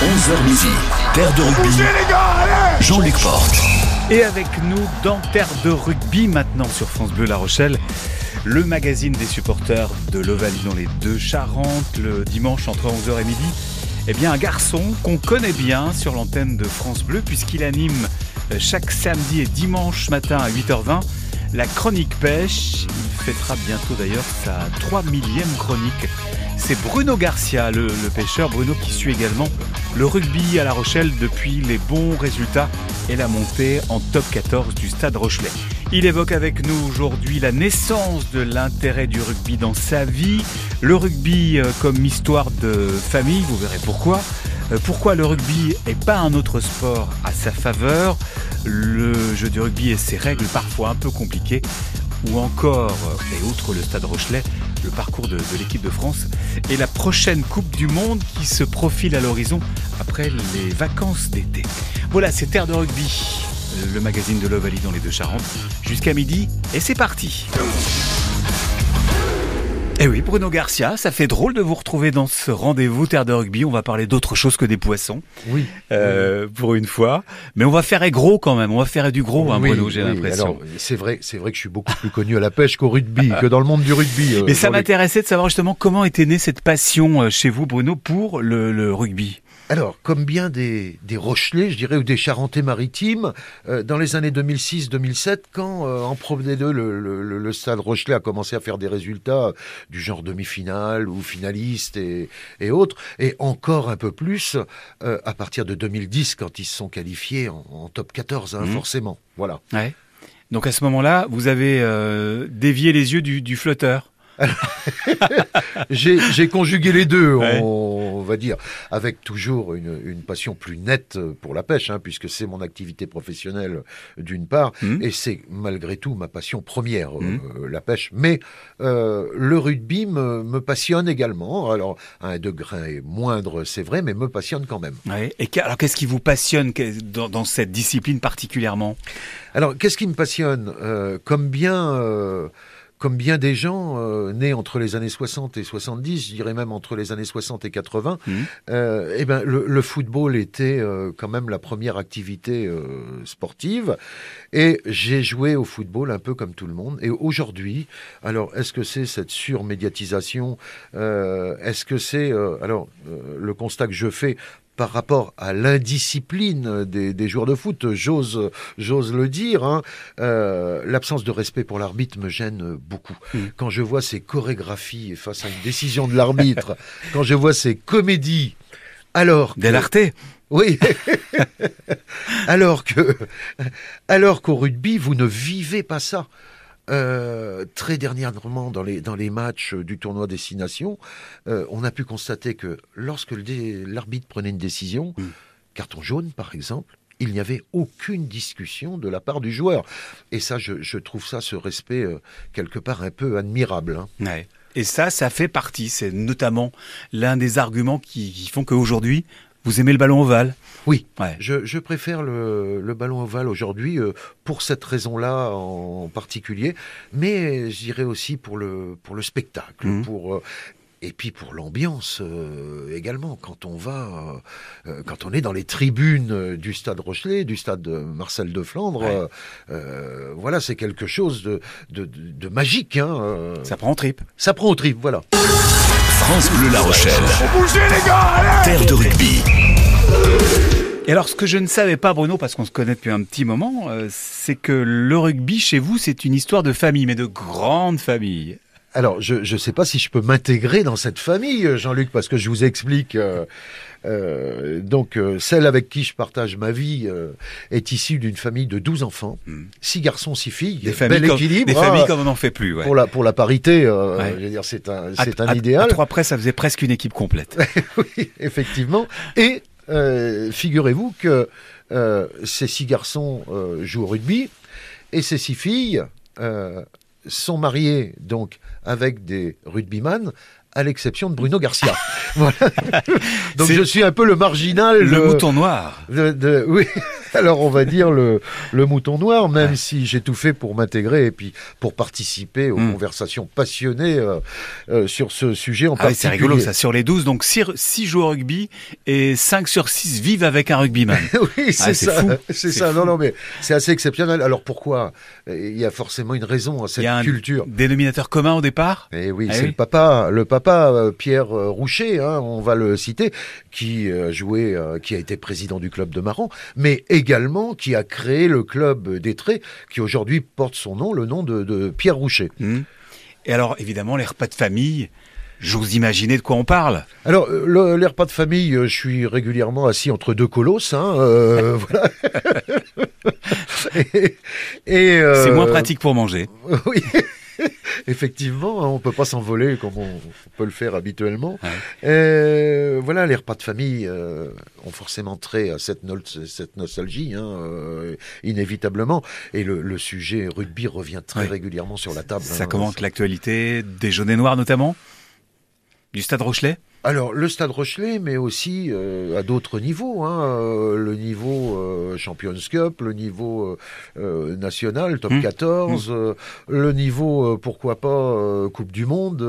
11h midi, Terre de rugby. Jean-Luc Porte. Et avec nous dans Terre de rugby maintenant sur France Bleu La Rochelle, le magazine des supporters de l'Ovalie dans les deux Charentes, le dimanche entre 11h et midi. Eh bien, un garçon qu'on connaît bien sur l'antenne de France Bleu puisqu'il anime euh, chaque samedi et dimanche matin à 8h20 la chronique pêche. Il fêtera bientôt d'ailleurs sa 3 millième chronique. C'est Bruno Garcia, le, pêcheur. Bruno qui suit également le rugby à La Rochelle depuis les bons résultats et la montée en top 14 du stade Rochelet. Il évoque avec nous aujourd'hui la naissance de l'intérêt du rugby dans sa vie, le rugby euh, comme histoire de famille, vous verrez pourquoi. Euh, pourquoi le rugby et pas un autre sport à sa faveur, le jeu du rugby et ses règles parfois un peu compliquées, ou encore, et outre le stade Rochelet, le parcours de, l'équipe de France et la prochaine Coupe du Monde qui se profile à l'horizon après les vacances d'été. Voilà, c'est Terre de rugby, le magazine de l'Ovalie dans les deux Charentes, jusqu'à midi, et c'est parti. Eh oui, Bruno Garcia, ça fait drôle de vous retrouver dans ce rendez-vous Terre de rugby. On va parler d'autre chose que des poissons. Oui. Euh, pour une fois. Mais on va faire gros quand même. On va faire du gros, hein, oui, Bruno, j'ai oui. l'impression. Alors, c'est vrai, c'est vrai que je suis beaucoup plus connu à la pêche qu'au rugby, que dans le monde du rugby. euh, Mais ça les- m'intéressait de savoir justement comment était née cette passion euh, chez vous, Bruno, pour le, le rugby. Alors, comme bien des, des Rochelais, je dirais, ou des Charentais-Maritimes, euh, dans les années 2006-2007, quand euh, en Pro D2, le, le, le- stade Rochelet a commencé à faire des résultats du genre demi-finale ou finaliste et, et autres, et encore un peu plus euh, à partir de 2010, quand ils se sont qualifiés en, en top 14, hein, Mhm. forcément. Voilà. Ouais. Donc à ce moment-là, vous avez euh, dévié les yeux du, du flotteur. J'ai conjugué les deux, Ouais. on, va dire, avec toujours une, une passion plus nette pour la pêche, hein, puisque c'est mon activité professionnelle d'une part, Mhm. et c'est malgré tout ma passion première, euh, Mhm. la pêche. Mais euh, le rugby me, me passionne également, alors à un degré moindre, c'est vrai, mais me passionne quand même. Ouais. Et alors qu'est-ce qui vous passionne dans, dans cette discipline particulièrement? Alors, qu'est-ce qui me passionne? Euh, Comme bien, euh, comme bien des gens euh, nés entre les années 60 et 70, je dirais même entre les années 60 et 80, Mhm. euh, eh ben, le, le football était euh, quand même la première activité sportive. Et j'ai joué au football un peu comme tout le monde. Et aujourd'hui, alors, est-ce que c'est cette surmédiatisation Est-ce que c'est... alors, le constat que je fais par rapport à l'indiscipline des, des joueurs de foot, j'ose, j'ose le dire, hein, euh, l'absence de respect pour l'arbitre me gêne beaucoup. Mm. Quand je vois ces chorégraphies face à une décision de l'arbitre, quand je vois ces comédies, alors que- Delarté oui. alors que, alors qu'au rugby, vous ne vivez pas ça. Euh, très dernièrement, dans les, dans les matchs du tournoi Destination, euh, on a pu constater que lorsque l'arbitre prenait une décision, Mm. carton jaune par exemple, il n'y avait aucune discussion de la part du joueur. Et ça, je, je trouve ça, ce respect, euh, quelque part un peu admirable. hein. Ouais. Et ça, ça fait partie. C'est notamment l'un des arguments qui, qui font qu'aujourd'hui, vous aimez le ballon ovale. Oui, Ouais. Je, je préfère le, le ballon ovale aujourd'hui euh, pour cette raison-là en particulier, mais je dirais aussi pour le, pour le spectacle, Mhm. pour, euh, et puis pour l'ambiance euh, également. Quand on va, euh, quand on est dans les tribunes du stade Rochelet, du stade de Marcel de Flandre, Ouais. euh, voilà, c'est quelque chose de, de, magique. Hein. Ça prend en trip. ça prend au trip, voilà. France Bleu La Rochelle. Terre de rugby. Et alors, ce que je ne savais pas, Bruno, parce qu'on se connaît depuis un petit moment, euh, c'est que le rugby chez vous, c'est une histoire de famille, mais de grande famille. Alors, je ne sais pas si je peux m'intégrer dans cette famille, euh, Jean-Luc, parce que je vous explique. euh, euh, donc, euh, celle avec qui je partage ma vie euh, est issue d'une famille de 12 enfants, Hmm. six garçons, six filles. Des familles, Bel comme, équilibre. des hein, familles comme on n'en fait plus. Ouais. pour, la, pour la parité, euh, Ouais. je veux dire, c'est un, À- c'est un à- idéal. À trois près, ça faisait presque une équipe complète. oui, effectivement. Et euh, figurez-vous que euh, ces six garçons euh, jouent au rugby et ces six filles euh, sont mariées donc avec des rugbyman à l'exception de Bruno Garcia. voilà. Donc je suis un peu le marginal. Le mouton noir. De, oui, alors on va dire le, le mouton noir, même si j'ai tout fait pour m'intégrer et puis pour participer aux hmm. conversations passionnées euh, euh, sur ce sujet en ah C'est rigolo ça, sur les 12, donc 6, jouent au rugby et 5 sur 6 vivent avec un rugbyman. oui, c'est ça. C'est ça. Non, non, mais c'est assez exceptionnel. Alors pourquoi? Il y a forcément une raison à cette culture. dénominateur commun au départ? Eh oui, c'est le papa, le papa euh, Pierre Roucher, hein, on va le citer, qui a joué, qui a été président du club de Maran, mais également qui a créé le club d'Etré, qui aujourd'hui porte son nom, le nom de, Pierre Roucher. Hmm. Et alors, évidemment, les repas de famille, J'ose imaginer de quoi on parle. Alors, euh, les repas de famille, euh, je suis régulièrement assis entre deux colosses. Hein, euh, voilà. et, C'est moins pratique pour manger. oui. Effectivement, hein, on peut pas s'envoler comme on peut le faire habituellement. Euh, voilà, les repas de famille euh, ont forcément trait à cette, cette nostalgie, hein, euh, inévitablement. Et le, sujet rugby revient très régulièrement sur la table. Ça hein, commente l'actualité des Jaunets Noirs notamment? Du Stade Rochelet? Alors le Stade Rochelet, mais aussi euh, à d'autres niveaux, hein, euh, le niveau euh, Champions Cup, le niveau national, Top 14, mmh. le niveau pourquoi pas Coupe du Monde,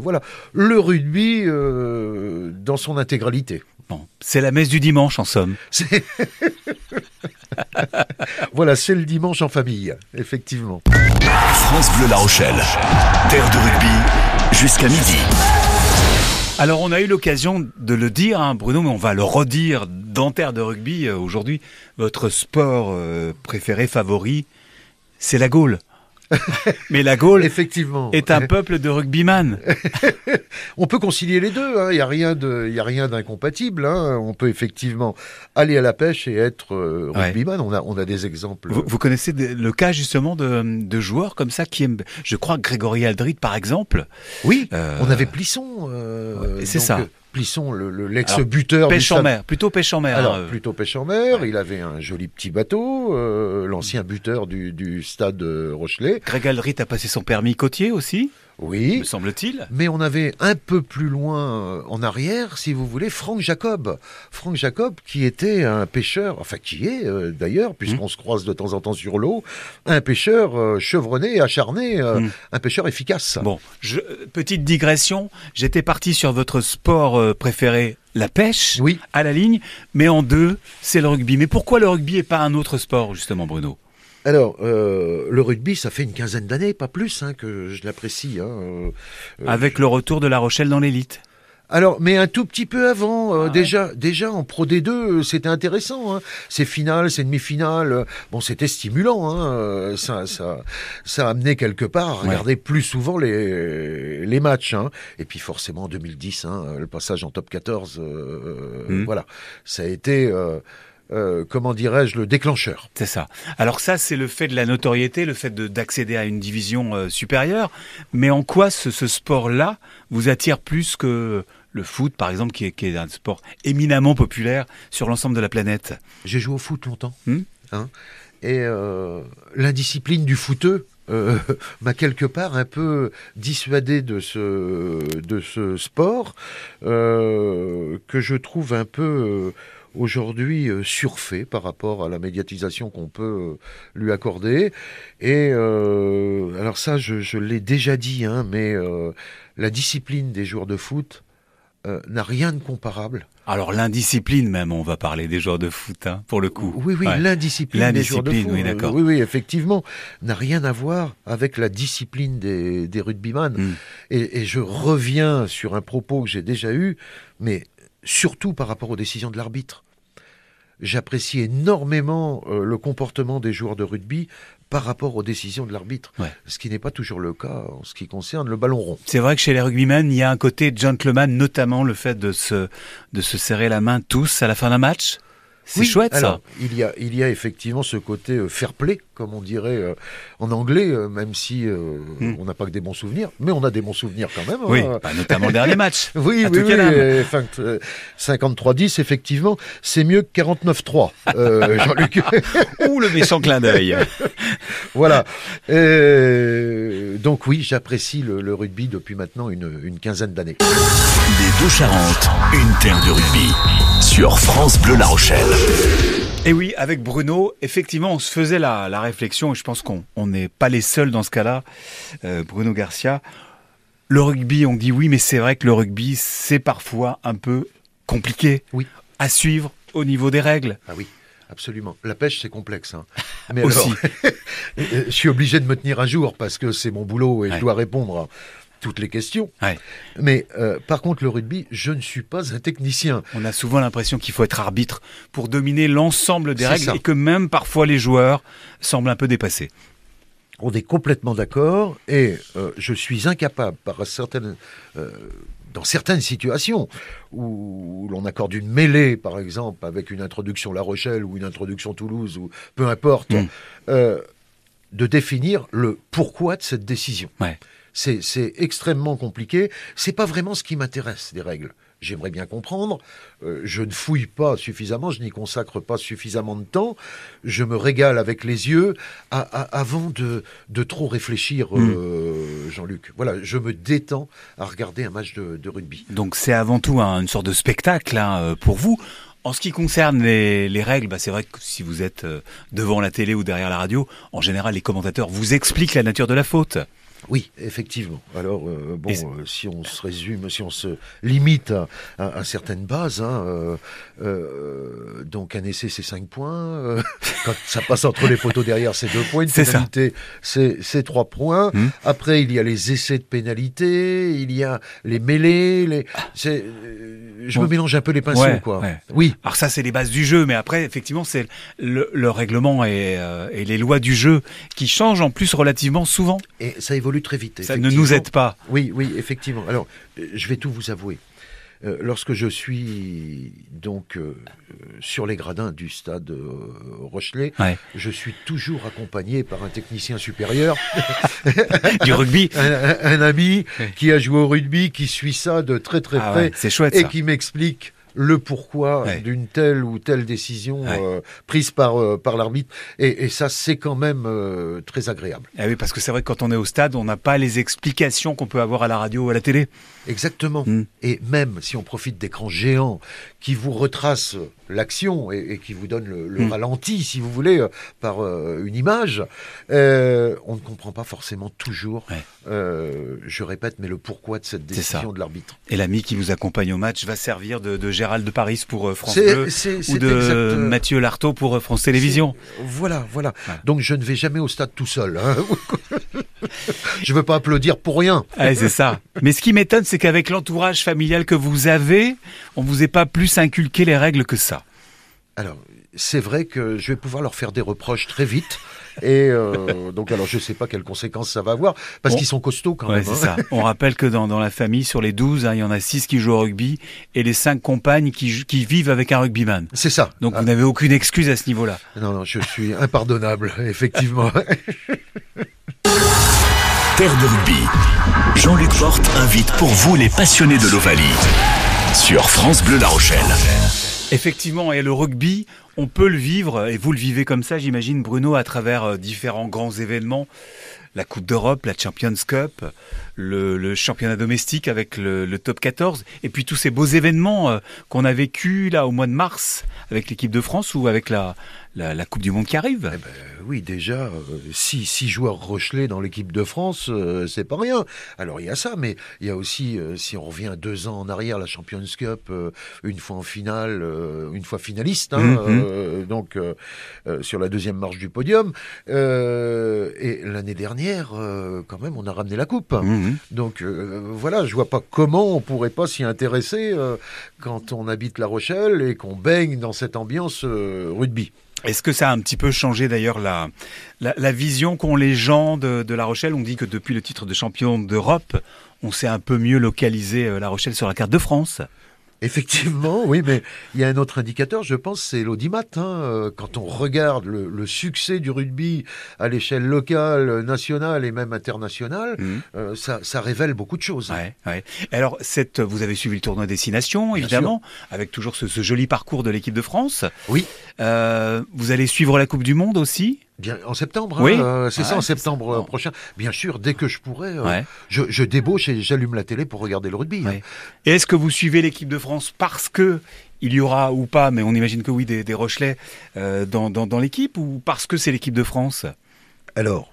voilà, le rugby dans son intégralité. Bon, c'est la messe du dimanche en somme. voilà, c'est le dimanche en famille, effectivement. France Bleu La Rochelle, terre de rugby jusqu'à midi. Alors on a eu l'occasion de le dire, hein, Bruno, mais on va le redire dans Terre de rugby euh, aujourd'hui. Votre sport euh, préféré, favori, c'est la Gaule. Mais la Gaule Effectivement. est un peuple de rugbyman. on peut concilier les deux, hein. il n'y a rien a rien d'incompatible. Hein. On peut effectivement aller à la pêche et être euh, rugbyman. On, a, on a des exemples. Vous, connaissez le cas justement de, joueurs comme ça qui aiment, je crois, Grégory Aldrit par exemple. Oui, euh, on avait Plisson. Euh, c'est ça. Plisson, l'ex-buteur. Pêche en mer, plutôt pêche en mer. Alors, hein, plutôt pêche en mer. Il avait un joli petit bateau, euh, l'ancien buteur du, du stade Rochelet. Greg Aldrit a passé son permis côtier aussi? Oui. Me semble-t-il. Mais on avait un peu plus loin euh, en arrière, si vous voulez, Franck Jacob. Franck Jacob, qui était un pêcheur, enfin qui est euh, d'ailleurs, puisqu'on mmh. se croise de temps en temps sur l'eau, un pêcheur euh, chevronné, acharné, mmh. un pêcheur efficace. Bon, je, petite digression, j'étais parti sur votre sport préféré, la pêche, oui. à la ligne, mais en deux, c'est le rugby. Mais pourquoi le rugby et pas un autre sport, justement, Bruno? Alors, euh, le rugby, ça fait une quinzaine d'années, pas plus, hein, que je l'apprécie. Hein, euh, Avec le retour de La Rochelle dans l'élite alors, mais un tout petit peu avant, euh, ah déjà, déjà en Pro D2, c'était intéressant. Hein. Ces finales, ces demi-finales, bon, c'était stimulant. Hein. Ça, ça, ça a amené quelque part à regarder plus souvent les, les matchs. Hein. Et puis forcément, en 2010, hein, le passage en top 14, mmh. voilà, ça a été euh, comment dirais-je, le déclencheur. C'est ça. Alors ça, c'est le fait de la notoriété, le fait d'accéder à une division euh, supérieure. Mais en quoi ce, sport-là vous attire plus que le foot, par exemple, qui est, qui est un sport éminemment populaire sur l'ensemble de la planète? J'ai joué au foot longtemps. Hmm? hein et euh, l'indiscipline du footeux m'a quelque part un peu dissuadé de ce, de ce sport que je trouve un peu aujourd'hui euh, surfait par rapport à la médiatisation qu'on peut euh, lui accorder. Et euh, alors ça, je, l'ai déjà dit, hein, mais la discipline des joueurs de foot n'a rien de comparable. Alors l'indiscipline même, on va parler des joueurs de foot, hein, pour le coup. Oui, oui, l'indiscipline des joueurs de foot. Oui, d'accord. Oui, oui, effectivement, n'a rien à voir avec la discipline des, des rugbyman. Hmm. Et, et, je reviens sur un propos que j'ai déjà eu, mais surtout par rapport aux décisions de l'arbitre j'apprécie énormément euh, le comportement des joueurs de rugby par rapport aux décisions de l'arbitre, ce qui n'est pas toujours le cas en ce qui concerne le ballon rond. C'est vrai que chez les rugbymen, il y a un côté gentleman, notamment le fait de se, de se serrer la main tous à la fin d'un match? C'est chouette ça. Il y, a, il y a effectivement ce côté euh, fair play, comme on dirait euh, en anglais, euh, même si hmm. on n'a pas que des bons souvenirs, mais on a des bons souvenirs quand même. Oui, hein. notamment le dernier match. oui, oui, oui 53-10, effectivement, c'est mieux que 49-3, Jean-Luc. Ou le méchant clin d'œil. voilà. donc oui, j'apprécie le, rugby depuis maintenant une, une quinzaine d'années. Les deux Charentes, une terre de rugby, sur France Bleu La Rochelle. Et oui, avec Bruno, effectivement, on se faisait la, réflexion, et je pense qu'on n'est pas les seuls dans ce cas-là, euh, Bruno Garcia. Le rugby, on dit oui, mais c'est vrai que le rugby, c'est parfois un peu compliqué oui. à suivre au niveau des règles. Ah oui. Absolument. La pêche, c'est complexe. Hein. Mais Aussi. je suis obligé de me tenir à jour parce que c'est mon boulot et je dois répondre toutes les questions. Mais euh, par contre, le rugby, je ne suis pas un technicien. On a souvent l'impression qu'il faut être arbitre pour dominer l'ensemble des règles et que même parfois les joueurs semblent un peu dépassés. On est complètement d'accord et euh, je suis incapable, par certaines, euh, dans certaines situations où l'on accorde une mêlée, par exemple, avec une introduction La Rochelle ou une introduction Toulouse ou peu importe, mm. de définir le pourquoi de cette décision. Ouais. C'est extrêmement compliqué. C'est pas vraiment ce qui m'intéresse des règles. J'aimerais bien comprendre. Euh, je ne fouille pas suffisamment, je n'y consacre pas suffisamment de temps. Je me régale avec les yeux avant de, trop réfléchir, hmm. euh, Jean-Luc. Voilà, je me détends à regarder un match de, rugby. Donc c'est avant tout une sorte de spectacle hein, euh, pour vous. En ce qui concerne les, règles, bah c'est vrai que si vous êtes devant la télé ou derrière la radio, en général, les commentateurs vous expliquent la nature de la faute. Oui, effectivement. Alors, euh, bon, euh, si on se résume, si on se limite à, certaines bases, hein, euh, donc un essai, c'est 5 points. quand ça passe entre les poteaux derrière, c'est 2 points. Une pénalité, c'est 3 points. Hmm. Après, il y a les essais de pénalité, il y a les mêlées. Les... je me mélange un peu les pinceaux, quoi. Oui. Alors ça, c'est les bases du jeu, mais après, effectivement, c'est le, règlement et, et, les lois du jeu qui changent en plus relativement souvent. Et ça évolue très vite. Ça ne nous aide pas. Oui, oui, effectivement. Alors, je vais tout vous avouer. Euh, lorsque je suis donc euh, sur les gradins du stade euh, Rochelet, je suis toujours accompagné par un technicien supérieur. du rugby un, ami qui a joué au rugby, qui suit ça de très très ah près. c'est chouette. Et qui m'explique le pourquoi d'une telle ou telle décision euh, prise par, euh, par l'arbitre. Et, ça, c'est quand même euh, très agréable. Ah oui, parce que c'est vrai que quand on est au stade, on n'a pas les explications qu'on peut avoir à la radio ou à la télé. Exactement. Hmm. Et même si on profite d'écrans géants qui vous retracent l'action et, qui vous donne le, hmm. ralenti, si vous voulez, par une image, on ne comprend pas forcément toujours, je répète, mais le pourquoi de cette décision de l'arbitre. Et l'ami qui vous accompagne au match va servir de, de Gérald de Paris pour euh, France Bleu ou de Mathieu Lartaud pour euh, France Télévisions. Voilà, voilà. Donc je ne vais jamais au stade tout seul. Hein. je ne veux pas applaudir pour rien. c'est ça. Mais ce qui m'étonne, c'est qu'avec l'entourage familial que vous avez, on vous est pas plus inculqué les règles que ça. Alors, c'est vrai que je vais pouvoir leur faire des reproches très vite. Et euh, donc, alors, je ne sais pas quelles conséquences ça va avoir, parce qu'ils sont costauds quand même. Hein. Ça. On rappelle que dans, dans, la famille, sur les 12, hein, il y en a 6 qui jouent au rugby et les 5 compagnes qui, qui vivent avec un rugbyman. C'est ça. Donc, vous n'avez aucune excuse à ce niveau-là. Non, non, je suis impardonnable, effectivement. Terre de rugby. Jean-Luc Porte invite pour vous les passionnés de l'Ovalie sur France Bleu La Rochelle. Effectivement, et le rugby, on peut le vivre, et vous le vivez comme ça, j'imagine, Bruno, à travers euh, différents grands événements. La Coupe d'Europe, la Champions Cup, le, championnat domestique avec le, top 14, et puis tous ces beaux événements euh, qu'on a vécu là au mois de mars avec l'équipe de France ou avec la, la, Coupe du Monde qui arrive. Eh ben, oui, déjà, 6 euh, six, joueurs Rochelet dans l'équipe de France, euh, c'est pas rien. Alors il y a ça, mais il y a aussi, euh, si on revient deux ans en arrière, la Champions Cup, une fois en finale, une fois finaliste, hein, mhm. donc sur la deuxième marche du podium. et l'année dernière, quand même, on a ramené la coupe. Mhm. Donc voilà, je vois pas comment on pourrait pas s'y intéresser quand on habite La Rochelle et qu'on baigne dans cette ambiance rugby. Est-ce que ça a un petit peu changé d'ailleurs la, la, vision qu'ont les gens de, La Rochelle? On dit que depuis le titre de champion d'Europe, on s'est un peu mieux localisé euh, La Rochelle sur la carte de France. Effectivement, oui, mais il y a un autre indicateur, je pense, c'est l'audimat. Hein. Quand on regarde le, le, succès du rugby à l'échelle locale, nationale et même internationale, mmh. euh, ça, ça, révèle beaucoup de choses. Ouais, ouais. Alors, cette, vous avez suivi le tournoi Destination, évidemment, avec toujours ce, ce, joli parcours de l'équipe de France. Oui. Euh, vous allez suivre la Coupe du Monde aussi? En septembre, hein, oui. Euh, c'est ça, en septembre prochain. Bien sûr, dès que je pourrai, euh, je, je, débauche et j'allume la télé pour regarder le rugby. Hein. Et est-ce que vous suivez l'équipe de France parce que il y aura ou pas, mais on imagine que oui, des, des Rochelais euh, dans, dans, dans l'équipe ou parce que c'est l'équipe de France? Alors,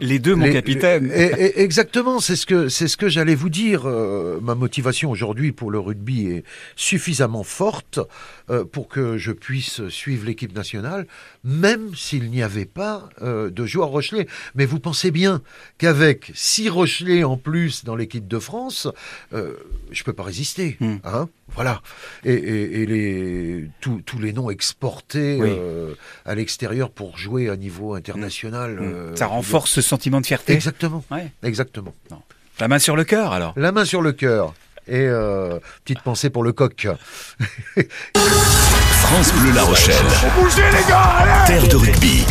les deux, mon capitaine. exactement, c'est ce que c'est ce que j'allais vous dire. Euh, ma motivation aujourd'hui pour le rugby est suffisamment forte euh, pour que je puisse suivre l'équipe nationale, même s'il n'y avait pas euh, de joueurs Rochelet. Mais vous pensez bien qu'avec six Rochelais en plus dans l'équipe de France, je peux pas résister. Hmm. Hein voilà. Et, les, tous les noms exportés à l'extérieur pour jouer à niveau international. Hmm. Ça renforce ce sentiment de fierté. Exactement. Exactement. La main sur le cœur, alors. La main sur le cœur. Et euh, petite pensée pour le coq. France Bleu La Rochelle. Terre de rugby.